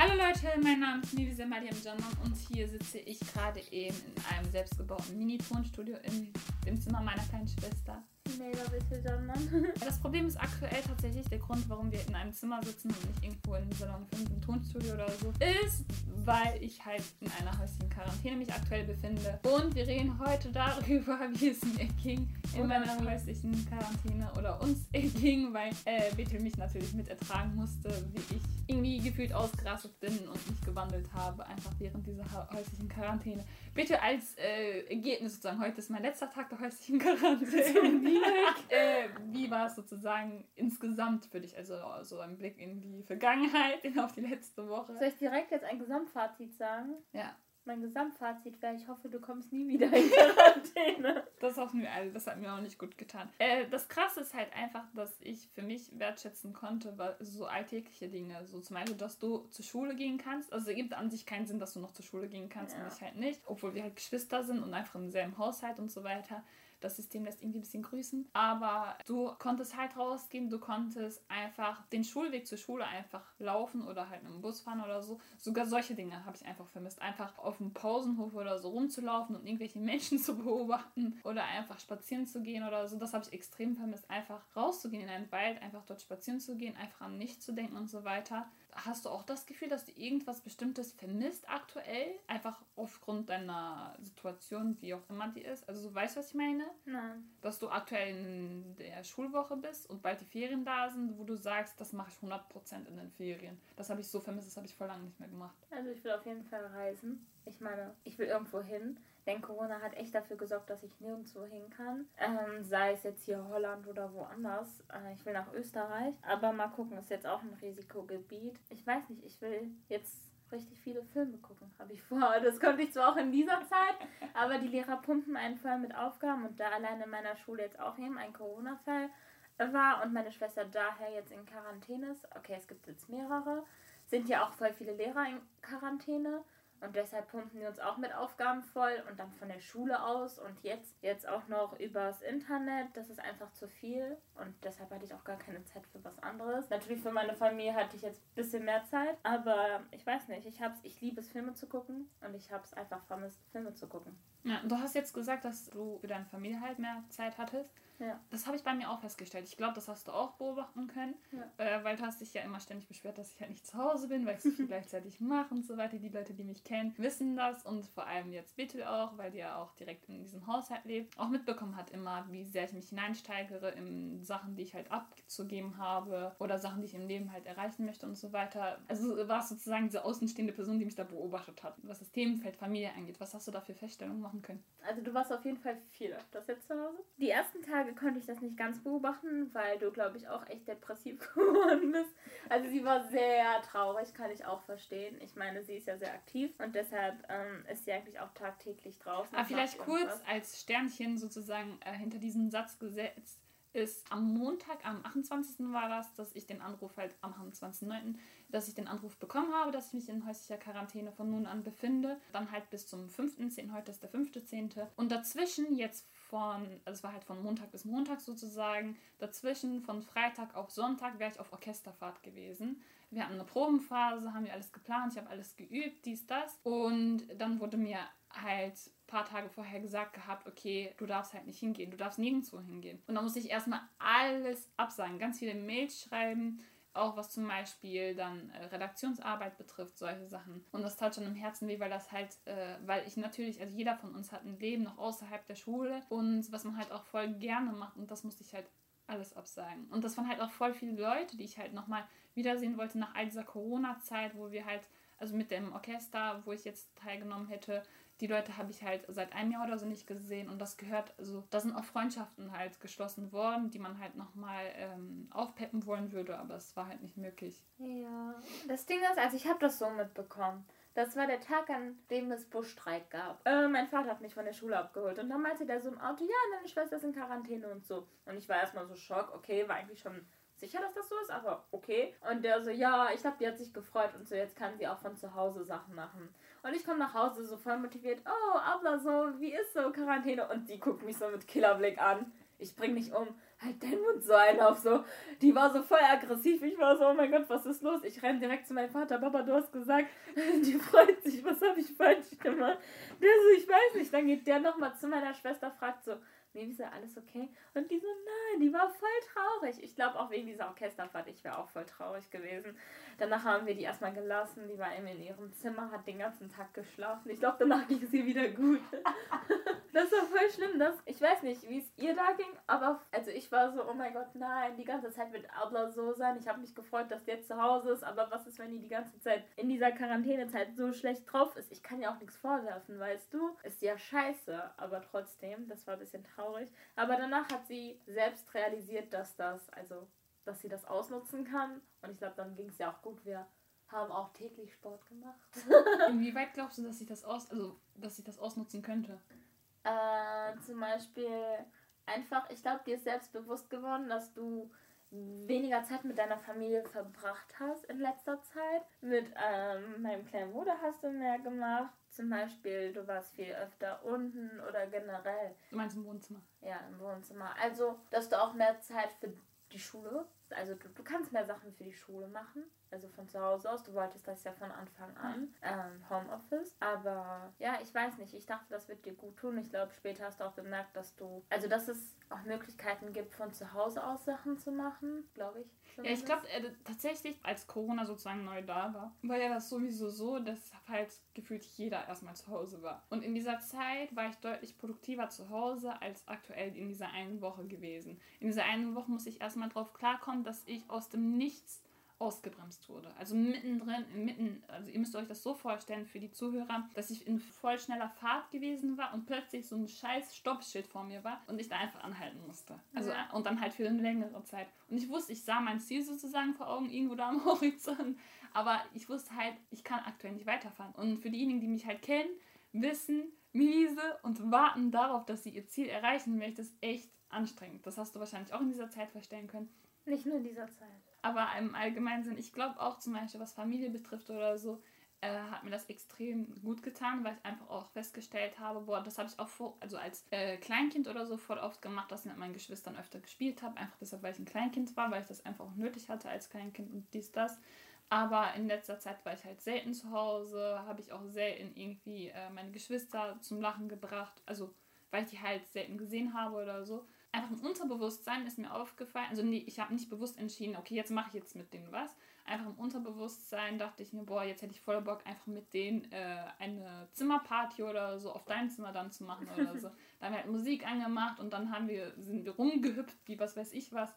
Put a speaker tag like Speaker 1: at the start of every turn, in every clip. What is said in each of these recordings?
Speaker 1: Hallo Leute, mein Name ist Nivise Mariam Janan und hier sitze ich gerade eben in einem selbstgebauten Mini-Tonstudio in dem Zimmer meiner kleinen Schwester.
Speaker 2: Mega bitte, Janan.
Speaker 1: Das Problem ist aktuell tatsächlich der Grund, warum wir in einem Zimmer sitzen und nicht irgendwo in Salon 5 im Tonstudio oder so, ist, weil ich halt in einer häuslichen Quarantäne mich aktuell befinde. Und wir reden heute darüber, wie es mir ging in
Speaker 2: Oder
Speaker 1: meiner häuslichen Quarantäne oder uns ging, weil äh, Bethel mich natürlich mit ertragen musste, wie ich irgendwie gefühlt ausgerastet bin und mich gewandelt habe, einfach während dieser häuslichen Quarantäne. Bitte als äh, Ergebnis sozusagen, heute ist mein letzter Tag der häuslichen Quarantäne. äh, wie war es sozusagen insgesamt für dich? Also so ein Blick in die Vergangenheit, auf die letzte Woche.
Speaker 2: Soll ich direkt jetzt ein Gesamtfazit sagen?
Speaker 1: Ja,
Speaker 2: Mein Gesamtfazit wäre, ich hoffe, du kommst nie wieder in Quarantäne.
Speaker 1: das hoffen wir alle. Das hat mir auch nicht gut getan. Äh, das Krasse ist halt einfach, dass ich für mich wertschätzen konnte, weil so alltägliche Dinge, so zum Beispiel, dass du zur Schule gehen kannst. Also es ergibt an sich keinen Sinn, dass du noch zur Schule gehen kannst
Speaker 2: Ja.
Speaker 1: und ich halt nicht. Obwohl wir halt Geschwister sind und einfach im selben Haushalt und so weiter. Das System lässt irgendwie ein bisschen grüßen. Aber du konntest halt rausgehen, du konntest einfach den Schulweg zur Schule einfach laufen oder halt mit dem Bus fahren oder so. Sogar solche Dinge habe ich einfach vermisst. Einfach auf dem Pausenhof oder so rumzulaufen und irgendwelche Menschen zu beobachten oder einfach spazieren zu gehen oder so. Das habe ich extrem vermisst. Einfach rauszugehen in einen Wald, einfach dort spazieren zu gehen, einfach an nichts zu denken und so weiter. Hast du auch das Gefühl, dass du irgendwas Bestimmtes vermisst aktuell? Einfach aufgrund deiner Situation, wie auch immer die ist. Also, du weißt, was ich meine?
Speaker 2: Nein.
Speaker 1: Dass du aktuell in der Schulwoche bist und bald die Ferien da sind, wo du sagst, das mache ich 100% in den Ferien. Das habe ich so vermisst, das habe ich vor lange nicht mehr gemacht.
Speaker 2: Also ich will auf jeden Fall reisen. Ich meine, ich will irgendwo hin. Denn Corona hat echt dafür gesorgt, dass ich nirgendwo hin kann. Ähm, sei es jetzt hier Holland oder woanders. Äh, ich will nach Österreich. Aber mal gucken, ist jetzt auch ein Risikogebiet. Ich weiß nicht, ich will jetzt richtig viele Filme gucken, habe ich vor. Das konnte ich zwar auch in dieser Zeit, aber die Lehrer pumpen einen voll mit Aufgaben. Und da allein in meiner Schule jetzt auch eben ein Corona-Fall war und meine Schwester daher jetzt in Quarantäne ist. Okay, es gibt jetzt mehrere. Sind ja auch voll viele Lehrer in Quarantäne. Und deshalb pumpen wir uns auch mit Aufgaben voll und dann von der Schule aus und jetzt, jetzt auch noch übers Internet. Das ist einfach zu viel und deshalb hatte ich auch gar keine Zeit für was anderes. Natürlich für meine Familie hatte ich jetzt ein bisschen mehr Zeit, aber ich weiß nicht, ich, hab's, ich liebe es, Filme zu gucken und ich habe es einfach vermisst, Filme zu gucken.
Speaker 1: Ja, du hast jetzt gesagt, dass du für deine Familie halt mehr Zeit hattest.
Speaker 2: Ja.
Speaker 1: Das habe ich bei mir auch festgestellt. Ich glaube, das hast du auch beobachten können,
Speaker 2: Ja.
Speaker 1: äh, weil du hast dich ja immer ständig beschwert, dass ich halt nicht zu Hause bin, weil ich so viel gleichzeitig mache und so weiter. Die Leute, die mich kennen, wissen das und vor allem jetzt Bethel auch, weil die ja auch direkt in diesem Haushalt lebt, auch mitbekommen hat immer, wie sehr ich mich hineinsteigere in Sachen, die ich halt abzugeben habe oder Sachen, die ich im Leben halt erreichen möchte und so weiter. Also war es sozusagen diese außenstehende Person, die mich da beobachtet hat, was das Themenfeld Familie angeht. Was hast du da für Feststellungen machen können?
Speaker 2: Also du warst auf jeden Fall viel öfters jetzt zu Hause. Die ersten Tage konnte ich das nicht ganz beobachten, weil du, glaube ich, auch echt depressiv geworden bist. Also sie war sehr traurig, kann ich auch verstehen. Ich meine, sie ist ja sehr aktiv und deshalb ähm, ist sie eigentlich auch tagtäglich draußen.
Speaker 1: Aber vielleicht kurz als Sternchen sozusagen äh, hinter diesem Satz gesetzt ist am Montag, am 28. war das, dass ich den Anruf halt am 28.09., dass ich den Anruf bekommen habe, dass ich mich in häuslicher Quarantäne von nun an befinde. Dann halt bis zum 5.10., heute ist der 5.10. Und dazwischen jetzt von, also es war halt von Montag bis Montag sozusagen, dazwischen von Freitag auf Sonntag wäre ich auf Orchesterfahrt gewesen. Wir hatten eine Probenphase, haben wir alles geplant, ich habe alles geübt, dies, das. Und dann wurde mir halt ein paar Tage vorher gesagt gehabt, okay, du darfst halt nicht hingehen, du darfst nirgendwo hingehen. Und dann musste ich erstmal alles absagen, ganz viele Mails schreiben, auch was zum Beispiel dann äh, Redaktionsarbeit betrifft, solche Sachen. Und das tat schon im Herzen weh, weil das halt, äh, weil ich natürlich, also jeder von uns hat ein Leben noch außerhalb der Schule und was man halt auch voll gerne macht und das musste ich halt alles absagen. Und das waren halt auch voll viele Leute, die ich halt nochmal wiedersehen wollte nach all dieser Corona-Zeit, wo wir halt, also mit dem Orchester, wo ich jetzt teilgenommen hätte, die Leute habe ich halt seit einem Jahr oder so nicht gesehen und das gehört, also da sind auch Freundschaften halt geschlossen worden, die man halt nochmal ähm, aufpeppen wollen würde, aber es war halt nicht möglich.
Speaker 2: Ja, das Ding ist, also ich habe das so mitbekommen. Das war der Tag, an dem es Busstreik gab. Äh, mein Vater hat mich von der Schule abgeholt und dann meinte der so im Auto, ja, deine Schwester ist in Quarantäne und so. Und ich war erstmal so schock, okay, war eigentlich schon sicher, dass das so ist, aber okay. Und der so, ja, ich glaube, die hat sich gefreut und so, jetzt kann sie auch von zu Hause Sachen machen. Und ich komme nach Hause so voll motiviert, oh, aber so, wie ist so Quarantäne? Und die guckt mich so mit Killerblick an. ich bring dich um, halt deinen Mund so ein auf so. Die war so voll aggressiv. Ich war so, oh mein Gott, was ist los? Ich renn direkt zu meinem Vater. Papa, du hast gesagt, die freut sich. Was habe ich falsch gemacht? Der so, ich weiß nicht. Dann geht der nochmal zu meiner Schwester, fragt so, Lisa, alles okay? Und die so, nein, die war voll traurig. Ich glaube auch wegen dieser Orchesterfahrt, ich wäre auch voll traurig gewesen. Danach haben wir die erstmal gelassen. Die war eben in ihrem Zimmer, hat den ganzen Tag geschlafen. Ich glaube, danach ging ihr wieder gut. das war voll schlimm. Das, ich weiß nicht, wie es ihr da ging, aber also ich war so, oh mein Gott, nein, die ganze Zeit wird Abla so sein. Ich habe mich gefreut, dass die jetzt zu Hause ist, aber was ist, wenn die die ganze Zeit in dieser Quarantänezeit so schlecht drauf ist? Ich kann ja auch nichts vorwerfen, weißt du? Ist ja scheiße, aber trotzdem, das war ein bisschen traurig. Aber danach hat sie selbst realisiert, dass das, also dass sie das ausnutzen kann. Und ich glaube, dann ging es ja auch gut. Wir haben auch täglich Sport gemacht.
Speaker 1: Inwieweit glaubst du, dass ich das aus, also dass ich das ausnutzen könnte?
Speaker 2: Äh, zum Beispiel einfach, ich glaube, dir ist selbst bewusst geworden, dass du weniger Zeit mit deiner Familie verbracht hast in letzter Zeit. Mit ähm, meinem kleinen Bruder hast du mehr gemacht. Zum Beispiel, du warst viel öfter unten oder generell.
Speaker 1: Du meinst im Wohnzimmer?
Speaker 2: Ja, im Wohnzimmer. Also, dass du auch mehr Zeit für die Schule also du, du kannst mehr Sachen für die Schule machen, also von zu Hause aus. Du wolltest das ja von Anfang an, ähm, Homeoffice. Aber ja, ich weiß nicht. Ich dachte, das wird dir gut tun. Ich glaube, später hast du auch gemerkt, dass du, also dass es auch Möglichkeiten gibt, von zu Hause aus Sachen zu machen, glaube ich.
Speaker 1: Ja, ich glaube äh, tatsächlich, als Corona sozusagen neu da war, war ja das sowieso so, dass halt gefühlt jeder erstmal zu Hause war. Und in dieser Zeit war ich deutlich produktiver zu Hause als aktuell in dieser einen Woche gewesen. In dieser einen Woche muss ich erstmal drauf klarkommen, dass ich aus dem Nichts ausgebremst wurde. Also mittendrin, mitten, also ihr müsst euch das so vorstellen für die Zuhörer, dass ich in voll schneller Fahrt gewesen war und plötzlich so ein scheiß Stoppschild vor mir war und ich da einfach anhalten musste. Also ja. und dann halt für eine längere Zeit. Und ich wusste, ich sah mein Ziel sozusagen vor Augen irgendwo da am Horizont, aber ich wusste halt, ich kann aktuell nicht weiterfahren. Und für diejenigen, die mich halt kennen, wissen, miese und warten darauf, dass sie ihr Ziel erreichen, möchte es echt anstrengend. Das hast du wahrscheinlich auch in dieser Zeit verstehen können.
Speaker 2: Nicht nur in dieser Zeit.
Speaker 1: Aber im allgemeinen Sinn, ich glaube auch zum Beispiel, was Familie betrifft oder so, äh, hat mir das extrem gut getan, weil ich einfach auch festgestellt habe, boah, das habe ich auch vor, also als äh, Kleinkind oder so voll oft gemacht, dass ich mit meinen Geschwistern öfter gespielt habe, einfach deshalb, weil ich ein Kleinkind war, weil ich das einfach auch nötig hatte als Kleinkind und dies, das. Aber in letzter Zeit war ich halt selten zu Hause, habe ich auch selten irgendwie äh, meine Geschwister zum Lachen gebracht, also weil ich die halt selten gesehen habe oder so einfach im Unterbewusstsein ist mir aufgefallen, also nee, ich habe nicht bewusst entschieden, okay, jetzt mache ich jetzt mit denen was. Einfach im Unterbewusstsein dachte ich mir, boah, jetzt hätte ich voll Bock, einfach mit denen äh, eine Zimmerparty oder so auf deinem Zimmer dann zu machen oder so. da haben wir halt Musik angemacht und dann haben wir, sind wir rumgehüpft, wie was weiß ich was.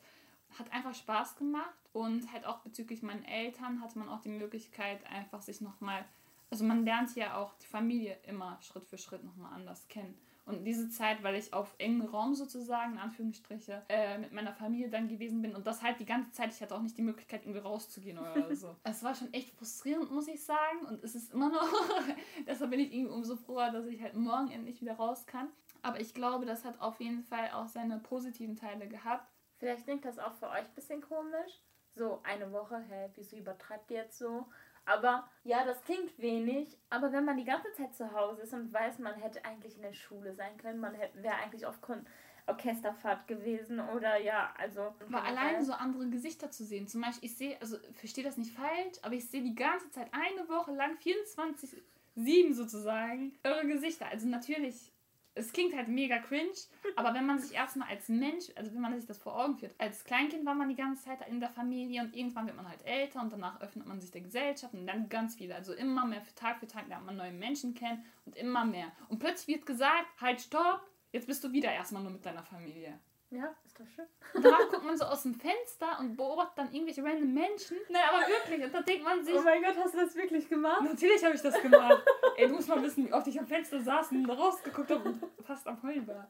Speaker 1: Hat einfach Spaß gemacht und halt auch bezüglich meinen Eltern hatte man auch die Möglichkeit, einfach sich nochmal, also man lernt ja auch die Familie immer Schritt für Schritt nochmal anders kennen. Und diese Zeit, weil ich auf engem Raum sozusagen, in Anführungsstriche, äh, mit meiner Familie dann gewesen bin und das halt die ganze Zeit, ich hatte auch nicht die Möglichkeit, irgendwie rauszugehen oder so. es war schon echt frustrierend, muss ich sagen. Und es ist immer noch. Deshalb bin ich irgendwie umso froher, dass ich halt morgen endlich wieder raus kann. Aber ich glaube, das hat auf jeden Fall auch seine positiven Teile gehabt.
Speaker 2: Vielleicht klingt das auch für euch ein bisschen komisch. So eine Woche, hä, wieso übertreibt ihr jetzt so? Aber ja, das klingt wenig, aber wenn man die ganze Zeit zu Hause ist und weiß, man hätte eigentlich in der Schule sein können, man wäre eigentlich auf Kon Orchesterfahrt gewesen oder ja, also.
Speaker 1: Aber allein so andere Gesichter zu sehen. Zum Beispiel, ich sehe, also verstehe das nicht falsch, aber ich sehe die ganze Zeit eine Woche lang 24, 7 sozusagen, eure Gesichter. Also natürlich es klingt halt mega cringe, aber wenn man sich erstmal als Mensch, also wenn man sich das vor Augen führt, als Kleinkind war man die ganze Zeit in der Familie und irgendwann wird man halt älter und danach öffnet man sich der Gesellschaft und dann ganz viele. Also immer mehr Tag für Tag lernt man neue Menschen kennen und immer mehr. Und plötzlich wird gesagt, halt stopp, jetzt bist du wieder erstmal nur mit deiner Familie.
Speaker 2: Ja, ist doch schön.
Speaker 1: Und danach guckt man so aus dem Fenster und beobachtet dann irgendwelche random Menschen. Nein, aber wirklich. Und da denkt man sich.
Speaker 2: Oh mein Gott, hast du das wirklich gemacht?
Speaker 1: Natürlich habe ich das gemacht. Ey, du musst mal wissen, wie oft ich am Fenster saß und rausgeguckt habe und fast am Heulen war.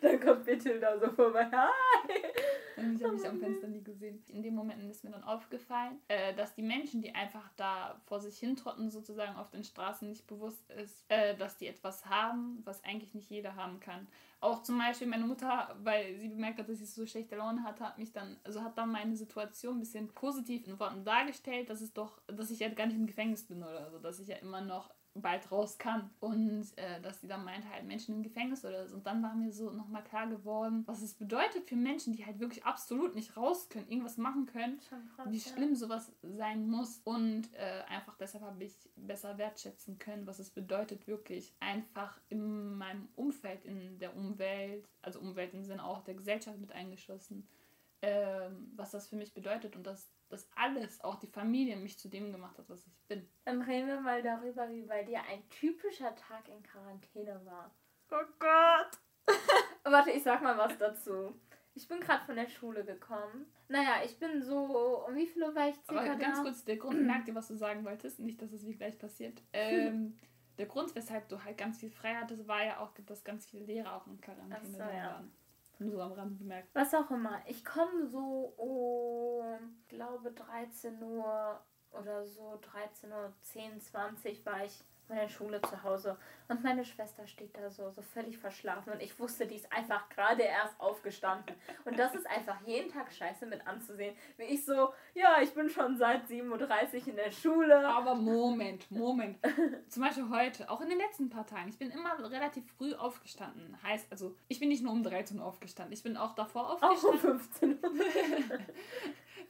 Speaker 2: Dann kommt bitte da so vorbei. Hi!
Speaker 1: Und ich habe mich am Fenster nie gesehen. In dem Moment ist mir dann aufgefallen, äh, dass die Menschen, die einfach da vor sich hintrotten, sozusagen auf den Straßen nicht bewusst ist, äh, dass die etwas haben, was eigentlich nicht jeder haben kann. Auch zum Beispiel meine Mutter, weil sie bemerkt hat, dass ich so schlechte Laune hatte, hat mich dann, also hat dann meine Situation ein bisschen positiv in Worten dargestellt, dass es doch, dass ich ja gar nicht im Gefängnis bin oder so, dass ich ja immer noch bald raus kann. Und äh, dass sie dann meinte, halt Menschen im Gefängnis oder so. Und dann war mir so nochmal klar geworden, was es bedeutet für Menschen, die halt wirklich absolut nicht raus können, irgendwas machen können, krass, wie schlimm ja. sowas sein muss. Und äh, einfach deshalb habe ich besser wertschätzen können, was es bedeutet, wirklich einfach in meinem Umfeld, in der Umwelt, also Umwelt im Sinne auch der Gesellschaft mit eingeschlossen, ähm, was das für mich bedeutet und dass das alles, auch die Familie, mich zu dem gemacht hat, was ich bin.
Speaker 2: Dann reden wir mal darüber, wie bei dir ein typischer Tag in Quarantäne war.
Speaker 1: Oh Gott!
Speaker 2: Warte, ich sag mal was dazu. Ich bin gerade von der Schule gekommen. Naja, ich bin so. Um wie viel Uhr war ich
Speaker 1: circa Aber ganz da? kurz, der Grund, merkt ihr, was du sagen wolltest? Nicht, dass es wie gleich passiert. Ähm, der Grund, weshalb du halt ganz viel frei hattest, war ja auch, dass ganz viele Lehrer auch in Quarantäne so, ja. waren. Nur so am Rand bemerkt.
Speaker 2: Was auch immer. Ich komme so um, glaube 13 Uhr oder so, 13 Uhr, 10, 20 war ich meiner Schule zu Hause. Und meine Schwester steht da so, so völlig verschlafen. Und ich wusste, die ist einfach gerade erst aufgestanden. Und das ist einfach jeden Tag scheiße mit anzusehen. Wie ich so, ja, ich bin schon seit 7.30 Uhr in der Schule.
Speaker 1: Aber Moment, Moment. Zum Beispiel heute, auch in den letzten paar Tagen. Ich bin immer relativ früh aufgestanden. Heißt, also, ich bin nicht nur um 13 Uhr aufgestanden. Ich bin auch davor aufgestanden. Auch um 15 Uhr.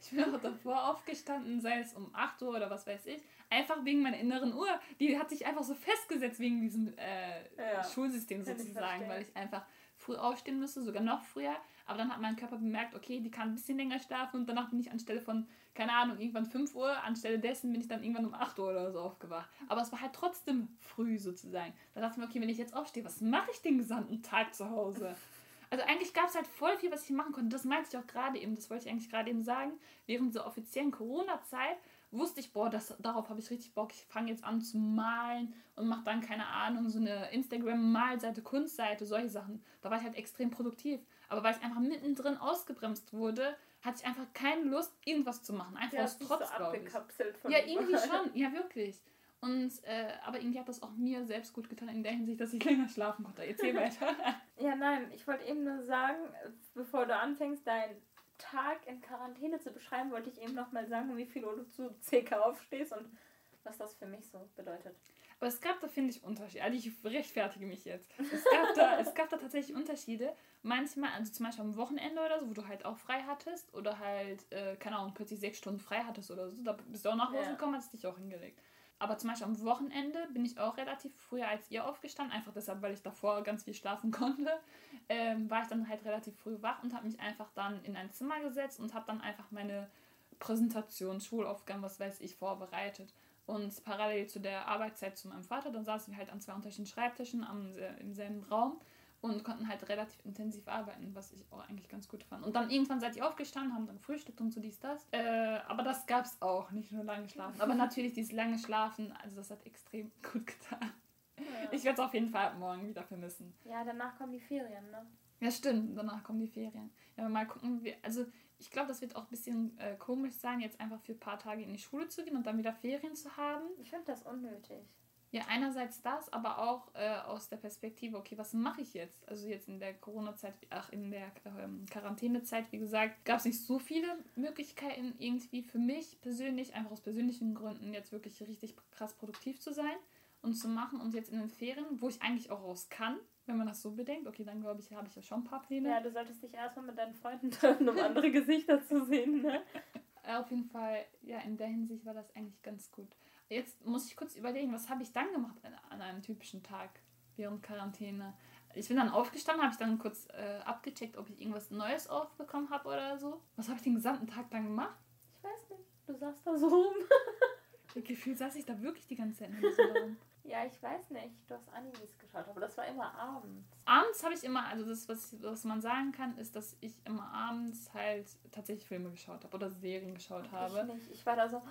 Speaker 1: ich bin auch davor aufgestanden, sei es um 8 Uhr oder was weiß ich. Einfach wegen meiner inneren Uhr. Die hat sich einfach so festgesetzt wegen diesem äh, ja, Schulsystem sozusagen, weil ich einfach früh aufstehen müsste, sogar noch früher. Aber dann hat mein Körper bemerkt, okay, die kann ein bisschen länger schlafen und danach bin ich anstelle von, keine Ahnung, irgendwann 5 Uhr, anstelle dessen bin ich dann irgendwann um 8 Uhr oder so aufgewacht. Aber es war halt trotzdem früh sozusagen. Da dachte ich mir, okay, wenn ich jetzt aufstehe, was mache ich den gesamten Tag zu Hause? Also eigentlich gab es halt voll viel, was ich machen konnte. Das meinte ich auch gerade eben, das wollte ich eigentlich gerade eben sagen. Während der offiziellen Corona-Zeit wusste ich, boah, das, darauf habe ich richtig Bock. Ich fange jetzt an zu malen und mache dann, keine Ahnung, so eine Instagram-Malseite, Kunstseite, solche Sachen. Da war ich halt extrem produktiv. Aber weil ich einfach mittendrin ausgebremst wurde, hatte ich einfach keine Lust, irgendwas zu machen. Einfach ja, aus Trotz, so glaube ich. Ja, irgendwie schon. Ja, wirklich. Und, äh, aber irgendwie hat das auch mir selbst gut getan, in der Hinsicht, dass ich länger schlafen konnte. Erzähl weiter.
Speaker 2: ja, nein, ich wollte eben nur sagen, bevor du anfängst, dein Tag in Quarantäne zu beschreiben, wollte ich eben nochmal sagen, wie viel Uhr du zu CK aufstehst und was das für mich so bedeutet.
Speaker 1: Aber es gab da, finde ich, Unterschiede. Also ich rechtfertige mich jetzt. Es gab, da, es gab da tatsächlich Unterschiede. Manchmal, also zum Beispiel am Wochenende oder so, wo du halt auch frei hattest oder halt, äh, keine Ahnung, plötzlich sechs Stunden frei hattest oder so, da bist du auch nach Hause ja. gekommen, hast dich auch hingelegt. Aber zum Beispiel am Wochenende bin ich auch relativ früher als ihr aufgestanden, einfach deshalb, weil ich davor ganz viel schlafen konnte. Ähm, war ich dann halt relativ früh wach und habe mich einfach dann in ein Zimmer gesetzt und habe dann einfach meine Präsentation, Schulaufgaben, was weiß ich, vorbereitet. Und parallel zu der Arbeitszeit zu meinem Vater, dann saßen wir halt an zwei unterschiedlichen Schreibtischen am, im selben Raum und konnten halt relativ intensiv arbeiten, was ich auch eigentlich ganz gut fand. Und dann irgendwann seid ihr aufgestanden, haben dann gefrühstückt und so dies, das. Äh, aber das gab es auch, nicht nur lange schlafen. Aber natürlich dieses lange Schlafen, also das hat extrem gut getan. Ja. Ich werde es auf jeden Fall morgen wieder vermissen.
Speaker 2: Ja, danach kommen die Ferien, ne?
Speaker 1: Ja, stimmt, danach kommen die Ferien. Ja, mal gucken, wie, also ich glaube, das wird auch ein bisschen äh, komisch sein, jetzt einfach für ein paar Tage in die Schule zu gehen und dann wieder Ferien zu haben.
Speaker 2: Ich finde das unnötig.
Speaker 1: Ja, einerseits das, aber auch äh, aus der Perspektive, okay, was mache ich jetzt? Also jetzt in der Corona-Zeit, ach, in der ähm, Quarantänezeit, wie gesagt, gab es nicht so viele Möglichkeiten irgendwie für mich persönlich, einfach aus persönlichen Gründen, jetzt wirklich richtig krass produktiv zu sein und zu machen. Und jetzt in den Ferien, wo ich eigentlich auch raus kann, wenn man das so bedenkt, okay, dann glaube ich, habe ich ja schon ein paar Pläne.
Speaker 2: Ja, du solltest dich erstmal mit deinen Freunden treffen, um andere Gesichter zu sehen, ne?
Speaker 1: Auf jeden Fall, ja, in der Hinsicht war das eigentlich ganz gut. Jetzt muss ich kurz überlegen, was habe ich dann gemacht an einem typischen Tag während Quarantäne? Ich bin dann aufgestanden, habe ich dann kurz äh, abgecheckt, ob ich irgendwas Neues aufbekommen habe oder so. Was habe ich den gesamten Tag dann gemacht?
Speaker 2: Ich weiß nicht. Du saßt da so rum.
Speaker 1: Gefühlt saß ich da wirklich die ganze Zeit so rum.
Speaker 2: Ja, ich weiß nicht. Du hast Animes geschaut, aber das war immer abends.
Speaker 1: Abends habe ich immer, also das, was, was man sagen kann, ist, dass ich immer abends halt tatsächlich Filme geschaut habe oder Serien geschaut
Speaker 2: ich
Speaker 1: habe.
Speaker 2: Ich nicht. Ich war da so,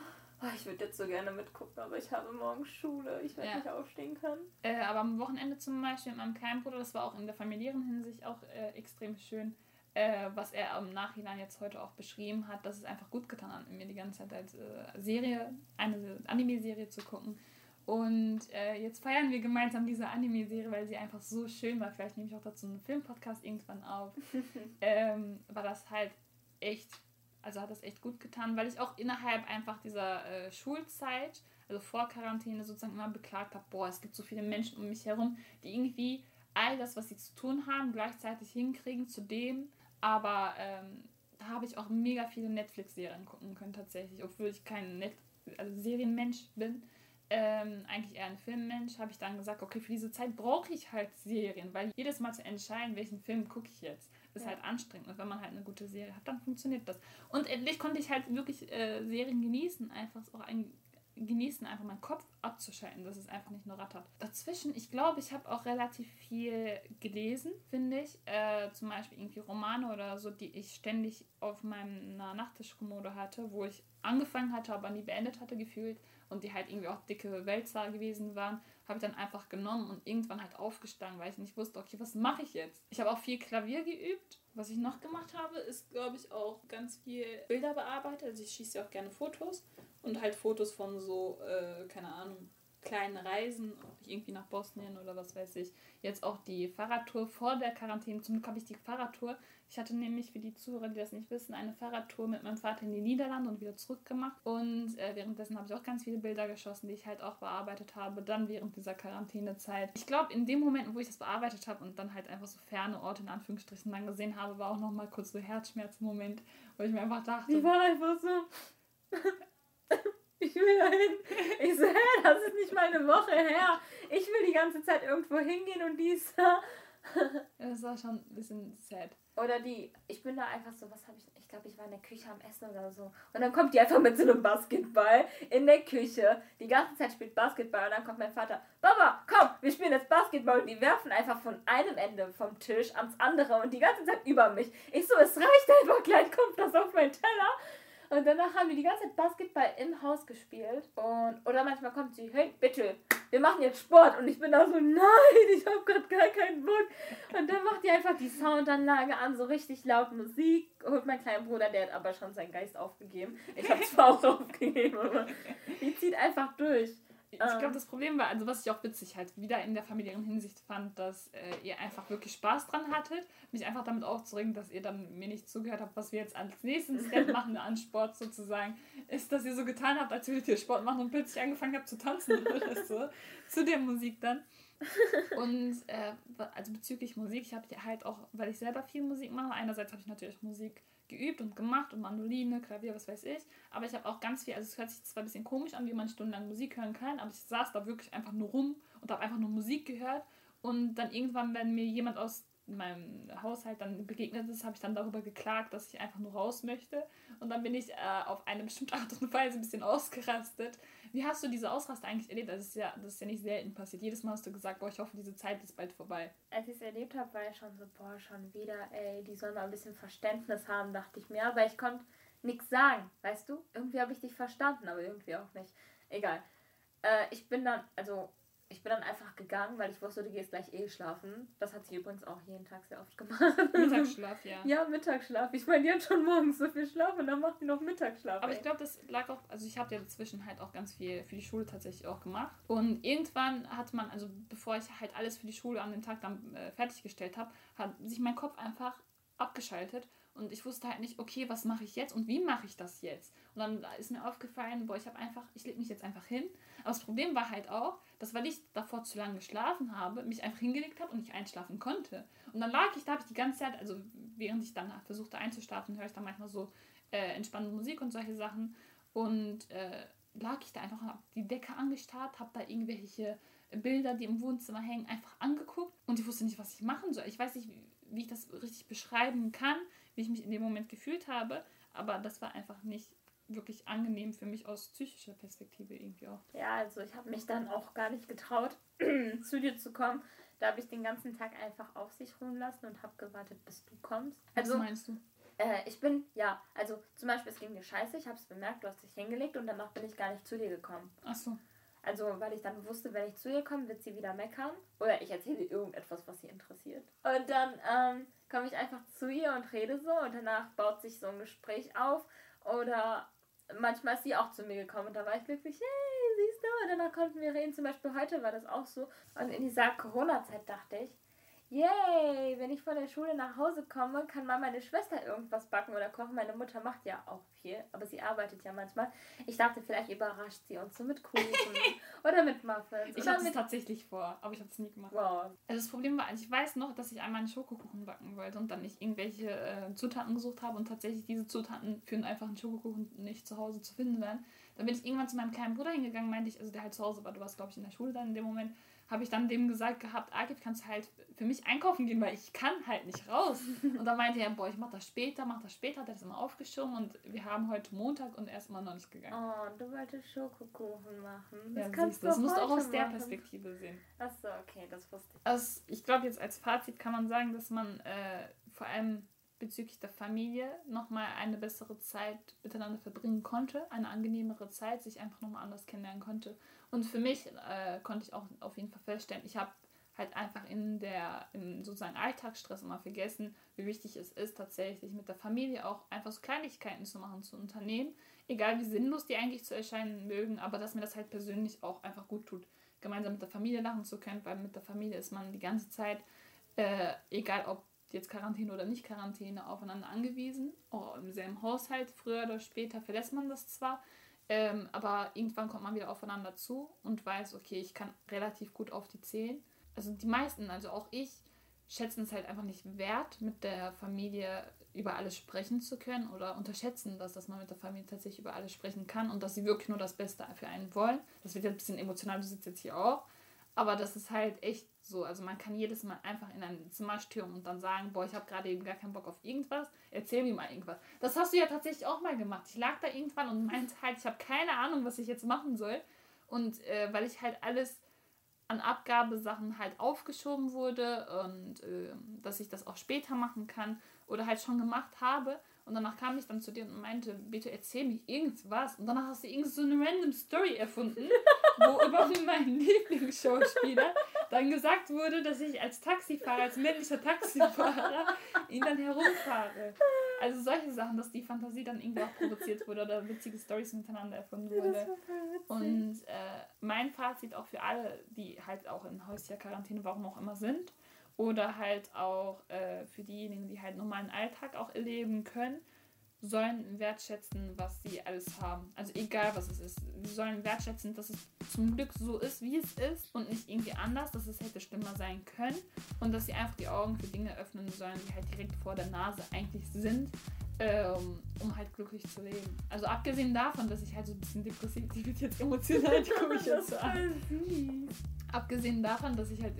Speaker 2: oh, ich würde jetzt so gerne mitgucken, aber ich habe morgen Schule, ich werde ja. nicht aufstehen können.
Speaker 1: Äh, aber am Wochenende zum Beispiel mit meinem kleinen Bruder, das war auch in der familiären Hinsicht auch äh, extrem schön. äh, was er im Nachhinein jetzt heute auch beschrieben hat, dass es einfach gut getan hat, mir die ganze Zeit als äh, Serie, eine Anime-Serie zu gucken. Und äh, jetzt feiern wir gemeinsam diese Anime-Serie, weil sie einfach so schön war. Vielleicht nehme ich auch dazu einen Filmpodcast irgendwann auf. ähm, war das halt echt, also hat das echt gut getan, weil ich auch innerhalb einfach dieser äh, Schulzeit, also vor Quarantäne sozusagen immer beklagt habe, boah, es gibt so viele Menschen um mich herum, die irgendwie all das, was sie zu tun haben, gleichzeitig hinkriegen zu dem, aber ähm, da habe ich auch mega viele Netflix-Serien gucken können tatsächlich, obwohl ich kein Net also Serienmensch bin. Ähm, eigentlich eher ein Filmmensch, habe ich dann gesagt, okay, für diese Zeit brauche ich halt Serien, weil jedes Mal zu entscheiden, welchen Film gucke ich jetzt, ist ja. halt anstrengend. Und wenn man halt eine gute Serie hat, dann funktioniert das. Und endlich konnte ich halt wirklich äh, Serien genießen, einfach auch ein genießen, einfach meinen Kopf abzuschalten, dass es einfach nicht nur rattert. Dazwischen, ich glaube, ich habe auch relativ viel gelesen, finde ich. Äh, zum Beispiel irgendwie Romane oder so, die ich ständig auf meiner Nachttischkommode hatte, wo ich angefangen hatte, aber nie beendet hatte, gefühlt. Und die halt irgendwie auch dicke Wälzer gewesen waren, habe ich dann einfach genommen und irgendwann halt aufgestanden, weil ich nicht wusste, okay, was mache ich jetzt? Ich habe auch viel Klavier geübt. Was ich noch gemacht habe, ist, glaube ich, auch ganz viel Bilder bearbeitet. Also ich schieße ja auch gerne Fotos und halt Fotos von so, äh, keine Ahnung, kleinen Reisen, irgendwie nach Bosnien oder was weiß ich. Jetzt auch die Fahrradtour vor der Quarantäne. Zum Glück habe ich die Fahrradtour. Ich hatte nämlich für die Zuhörer, die das nicht wissen, eine Fahrradtour mit meinem Vater in die Niederlande und wieder zurück gemacht. Und äh, währenddessen habe ich auch ganz viele Bilder geschossen, die ich halt auch bearbeitet habe, dann während dieser Quarantänezeit. Ich glaube, in dem Moment, wo ich das bearbeitet habe und dann halt einfach so ferne Orte in Anführungsstrichen dann gesehen habe, war auch nochmal kurz so Herzschmerz-Moment, wo ich mir einfach dachte.
Speaker 2: Die war einfach so. Ich will dahin. Ich so, hä, das ist nicht meine Woche her. Ich will die ganze Zeit irgendwo hingehen und dies.
Speaker 1: das war schon ein bisschen sad.
Speaker 2: Oder die, ich bin da einfach so, was habe ich, ich glaube, ich war in der Küche am Essen oder so. Und dann kommt die einfach mit so einem Basketball in der Küche. Die ganze Zeit spielt Basketball und dann kommt mein Vater, Baba, komm, wir spielen jetzt Basketball. Und die werfen einfach von einem Ende vom Tisch ans andere und die ganze Zeit über mich. Ich so, es reicht einfach, gleich kommt das auf meinen Teller. Und danach haben wir die ganze Zeit Basketball im Haus gespielt. Und, oder manchmal kommt sie, hey, bitte, wir machen jetzt Sport. Und ich bin da so, nein, ich habe gerade gar keinen Bock. Und dann macht die einfach die Soundanlage an, so richtig laut Musik. Holt mein kleiner Bruder, der hat aber schon seinen Geist aufgegeben. Ich habe zwar auch aufgegeben, aber die zieht einfach durch.
Speaker 1: Ich glaube, ähm. das Problem war, also was ich auch witzig halt wieder in der familiären Hinsicht fand, dass äh, ihr einfach wirklich Spaß dran hattet, mich einfach damit aufzuregen, dass ihr dann mir nicht zugehört habt, was wir jetzt als nächsten Step machen an Sport sozusagen, ist, dass ihr so getan habt, als würdet ihr Sport machen und plötzlich angefangen habt zu tanzen oder so, zu der Musik dann. Und äh, also bezüglich Musik, ich habe halt auch, weil ich selber viel Musik mache, einerseits habe ich natürlich Musik geübt und gemacht und Mandoline, Klavier, was weiß ich. Aber ich habe auch ganz viel, also es hört sich zwar ein bisschen komisch an, wie man stundenlang Musik hören kann, aber ich saß da wirklich einfach nur rum und habe einfach nur Musik gehört. Und dann irgendwann, wenn mir jemand aus meinem Haushalt dann begegnet ist, habe ich dann darüber geklagt, dass ich einfach nur raus möchte. Und dann bin ich äh, auf eine bestimmte Art und Weise ein bisschen ausgerastet, wie hast du diese Ausraste eigentlich erlebt? Das ist ja, das ist ja nicht selten passiert. Jedes Mal hast du gesagt, boah, ich hoffe, diese Zeit ist bald vorbei.
Speaker 2: Als ich es erlebt habe, war ich schon so, boah, schon wieder, ey, die sollen mal ein bisschen Verständnis haben, dachte ich mir. Aber ich konnte nichts sagen, weißt du? Irgendwie habe ich dich verstanden, aber irgendwie auch nicht. Egal. Äh, ich bin dann, also ich bin dann einfach gegangen, weil ich wusste, du gehst gleich eh schlafen. Das hat sie übrigens auch jeden Tag sehr oft gemacht. Mittagsschlaf, ja. Ja, Mittagsschlaf. Ich meine, die hat schon morgens so viel Schlaf und dann macht die noch Mittagsschlaf.
Speaker 1: Aber ey. ich glaube, das lag auch, also ich habe ja dazwischen halt auch ganz viel für die Schule tatsächlich auch gemacht. Und irgendwann hat man, also bevor ich halt alles für die Schule an dem Tag dann äh, fertiggestellt habe, hat sich mein Kopf einfach abgeschaltet und ich wusste halt nicht, okay, was mache ich jetzt und wie mache ich das jetzt? Und dann ist mir aufgefallen, boah, ich habe einfach, ich lege mich jetzt einfach hin. Aber das Problem war halt auch, dass weil ich davor zu lange geschlafen habe, mich einfach hingelegt habe und nicht einschlafen konnte. Und dann lag ich, da habe ich die ganze Zeit, also während ich dann versuchte einzuschlafen, höre ich dann manchmal so äh, entspannende Musik und solche Sachen. Und äh, lag ich da einfach, habe die Decke angestarrt, habe da irgendwelche Bilder, die im Wohnzimmer hängen, einfach angeguckt und ich wusste nicht, was ich machen soll. Ich weiß nicht, wie, wie ich das richtig beschreiben kann, wie ich mich in dem Moment gefühlt habe, aber das war einfach nicht wirklich angenehm für mich aus psychischer Perspektive irgendwie auch.
Speaker 2: Ja, also ich habe mich dann auch gar nicht getraut, zu dir zu kommen. Da habe ich den ganzen Tag einfach auf sich ruhen lassen und habe gewartet, bis du kommst. Also, Was meinst du? Äh, ich bin, ja, also zum Beispiel, es ging dir scheiße, ich habe es bemerkt, du hast dich hingelegt und danach bin ich gar nicht zu dir gekommen. Ach so. Also, weil ich dann wusste, wenn ich zu ihr komme, wird sie wieder meckern. Oder ich erzähle irgendetwas, was sie interessiert. Und dann ähm, komme ich einfach zu ihr und rede so. Und danach baut sich so ein Gespräch auf. Oder manchmal ist sie auch zu mir gekommen. Und da war ich glücklich, hey, siehst du? Und danach konnten wir reden. Zum Beispiel heute war das auch so. Und in dieser Corona-Zeit dachte ich, Yay, wenn ich von der Schule nach Hause komme, kann mal meine Schwester irgendwas backen oder kochen. Meine Mutter macht ja auch viel, aber sie arbeitet ja manchmal. Ich dachte, vielleicht überrascht sie uns so mit Kuchen oder mit Muffins.
Speaker 1: Ich hatte es tatsächlich vor, aber ich habe es nie gemacht. Wow. Also das Problem war, ich weiß noch, dass ich einmal einen Schokokuchen backen wollte und dann nicht irgendwelche äh, Zutaten gesucht habe und tatsächlich diese Zutaten für einen einfachen Schokokuchen nicht zu Hause zu finden waren. Dann bin ich irgendwann zu meinem kleinen Bruder hingegangen, meinte ich, also der halt zu Hause war, du warst glaube ich in der Schule dann in dem Moment, habe ich dann dem gesagt gehabt, Agib, kannst du halt für mich einkaufen gehen, weil ich kann halt nicht raus. Und dann meinte er, boah, ich mach das später, mach das später, der ist immer aufgeschoben und wir haben heute Montag und er ist immer noch nicht gegangen.
Speaker 2: Oh, du wolltest Schokokuchen machen.
Speaker 1: Das ja, kannst du Das musst du auch aus machen. der Perspektive sehen.
Speaker 2: Achso, okay, das wusste ich.
Speaker 1: Also ich glaube jetzt als Fazit kann man sagen, dass man äh, vor allem bezüglich der Familie nochmal eine bessere Zeit miteinander verbringen konnte, eine angenehmere Zeit, sich einfach nochmal anders kennenlernen konnte und für mich äh, konnte ich auch auf jeden Fall feststellen, ich habe halt einfach in der, im sozusagen Alltagsstress immer vergessen, wie wichtig es ist, tatsächlich mit der Familie auch einfach so Kleinigkeiten zu machen, zu unternehmen. Egal wie sinnlos die eigentlich zu erscheinen mögen, aber dass mir das halt persönlich auch einfach gut tut, gemeinsam mit der Familie lachen zu können, weil mit der Familie ist man die ganze Zeit, äh, egal ob jetzt Quarantäne oder nicht Quarantäne, aufeinander angewiesen. Auch im selben Haushalt, früher oder später verlässt man das zwar, ähm, aber irgendwann kommt man wieder aufeinander zu und weiß, okay, ich kann relativ gut auf die zählen. Also die meisten, also auch ich, schätzen es halt einfach nicht wert, mit der Familie über alles sprechen zu können oder unterschätzen das, dass man mit der Familie tatsächlich über alles sprechen kann und dass sie wirklich nur das Beste für einen wollen. Das wird jetzt ein bisschen emotional, du sitzt jetzt hier auch. Aber das ist halt echt so. Also man kann jedes Mal einfach in ein Zimmer stürmen und dann sagen, boah, ich habe gerade eben gar keinen Bock auf irgendwas. Erzähl mir mal irgendwas. Das hast du ja tatsächlich auch mal gemacht. Ich lag da irgendwann und meinte halt, ich habe keine Ahnung, was ich jetzt machen soll. Und äh, weil ich halt alles an Abgabesachen halt aufgeschoben wurde und äh, dass ich das auch später machen kann oder halt schon gemacht habe. Und danach kam ich dann zu dir und meinte, bitte erzähl mir irgendwas. Und danach hast du irgend so eine random Story erfunden, wo über meinen Lieblingsschauspieler dann gesagt wurde, dass ich als Taxifahrer, als männlicher Taxifahrer ihn dann herumfahre. Also solche Sachen, dass die Fantasie dann irgendwie auch provoziert wurde oder witzige Stories miteinander erfunden wurde. Und äh, mein Fazit auch für alle, die halt auch in häuslicher Quarantäne, warum auch immer sind, oder halt auch äh, für diejenigen, die halt normalen Alltag auch erleben können, sollen wertschätzen, was sie alles haben. Also egal, was es ist. Sie sollen wertschätzen, dass es zum Glück so ist, wie es ist und nicht irgendwie anders, dass es hätte schlimmer sein können und dass sie einfach die Augen für Dinge öffnen sollen, die halt direkt vor der Nase eigentlich sind, ähm, um halt glücklich zu leben. Also abgesehen davon, dass ich halt so ein bisschen depressiv, die wird jetzt emotional, die gucke ich jetzt so an. Abgesehen davon, dass ich halt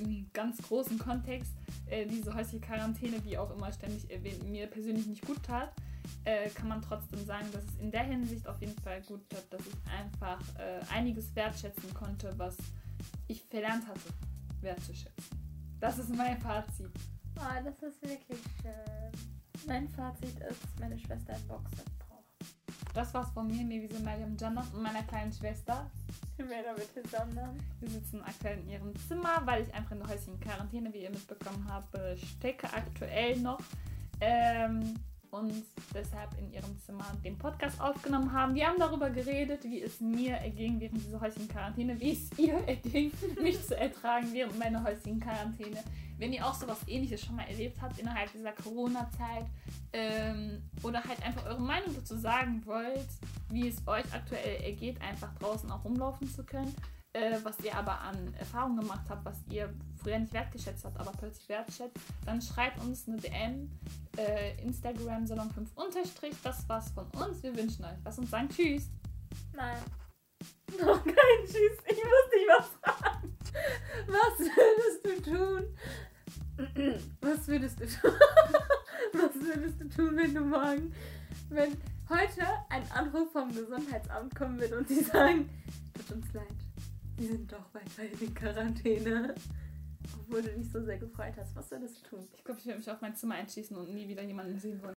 Speaker 1: im ganz großen Kontext äh, diese häusliche Quarantäne, wie auch immer ständig erwähnt, mir persönlich nicht gut tat, äh, kann man trotzdem sagen, dass es in der Hinsicht auf jeden Fall gut tat, dass ich einfach äh, einiges wertschätzen konnte, was ich verlernt hatte, wertzuschätzen. Das ist mein Fazit.
Speaker 2: Oh, das ist wirklich schön. Mein Fazit ist, meine Schwester ein Boxset braucht.
Speaker 1: Das war's von mir, Mevise Mariam Jannat und meiner kleinen Schwester.
Speaker 2: Männer bitte sondern.
Speaker 1: Wir sitzen aktuell in ihrem Zimmer, weil ich einfach in der häuslichen Quarantäne, wie ihr mitbekommen habt, stecke aktuell noch. Ähm, und deshalb in ihrem Zimmer den Podcast aufgenommen haben. Wir haben darüber geredet, wie es mir erging während dieser häuslichen Quarantäne, wie es ihr erging, mich zu ertragen während meiner häuslichen Quarantäne. Wenn ihr auch sowas ähnliches schon mal erlebt habt innerhalb dieser Corona-Zeit ähm, oder halt einfach eure Meinung dazu sagen wollt, wie es euch aktuell ergeht, einfach draußen auch rumlaufen zu können, äh, was ihr aber an Erfahrungen gemacht habt, was ihr früher nicht wertgeschätzt habt, aber plötzlich wertschätzt, dann schreibt uns eine DM, äh, Instagram Salon 5 unterstrich. Das war's von uns. Wir wünschen euch was und sagen Tschüss.
Speaker 2: Nein. Noch kein Tschüss. Ich muss dich was fragen. Was würdest du tun? Was würdest du tun? Was würdest du tun, wenn du morgen, wenn heute ein Anruf vom Gesundheitsamt kommen wird und sie sagen, tut uns leid, Sie sind doch weiterhin in Quarantäne. Obwohl du dich so sehr gefreut hast. Was würdest du tun?
Speaker 1: Ich glaube, ich werde mich auf mein Zimmer einschließen und nie wieder jemanden sehen wollen.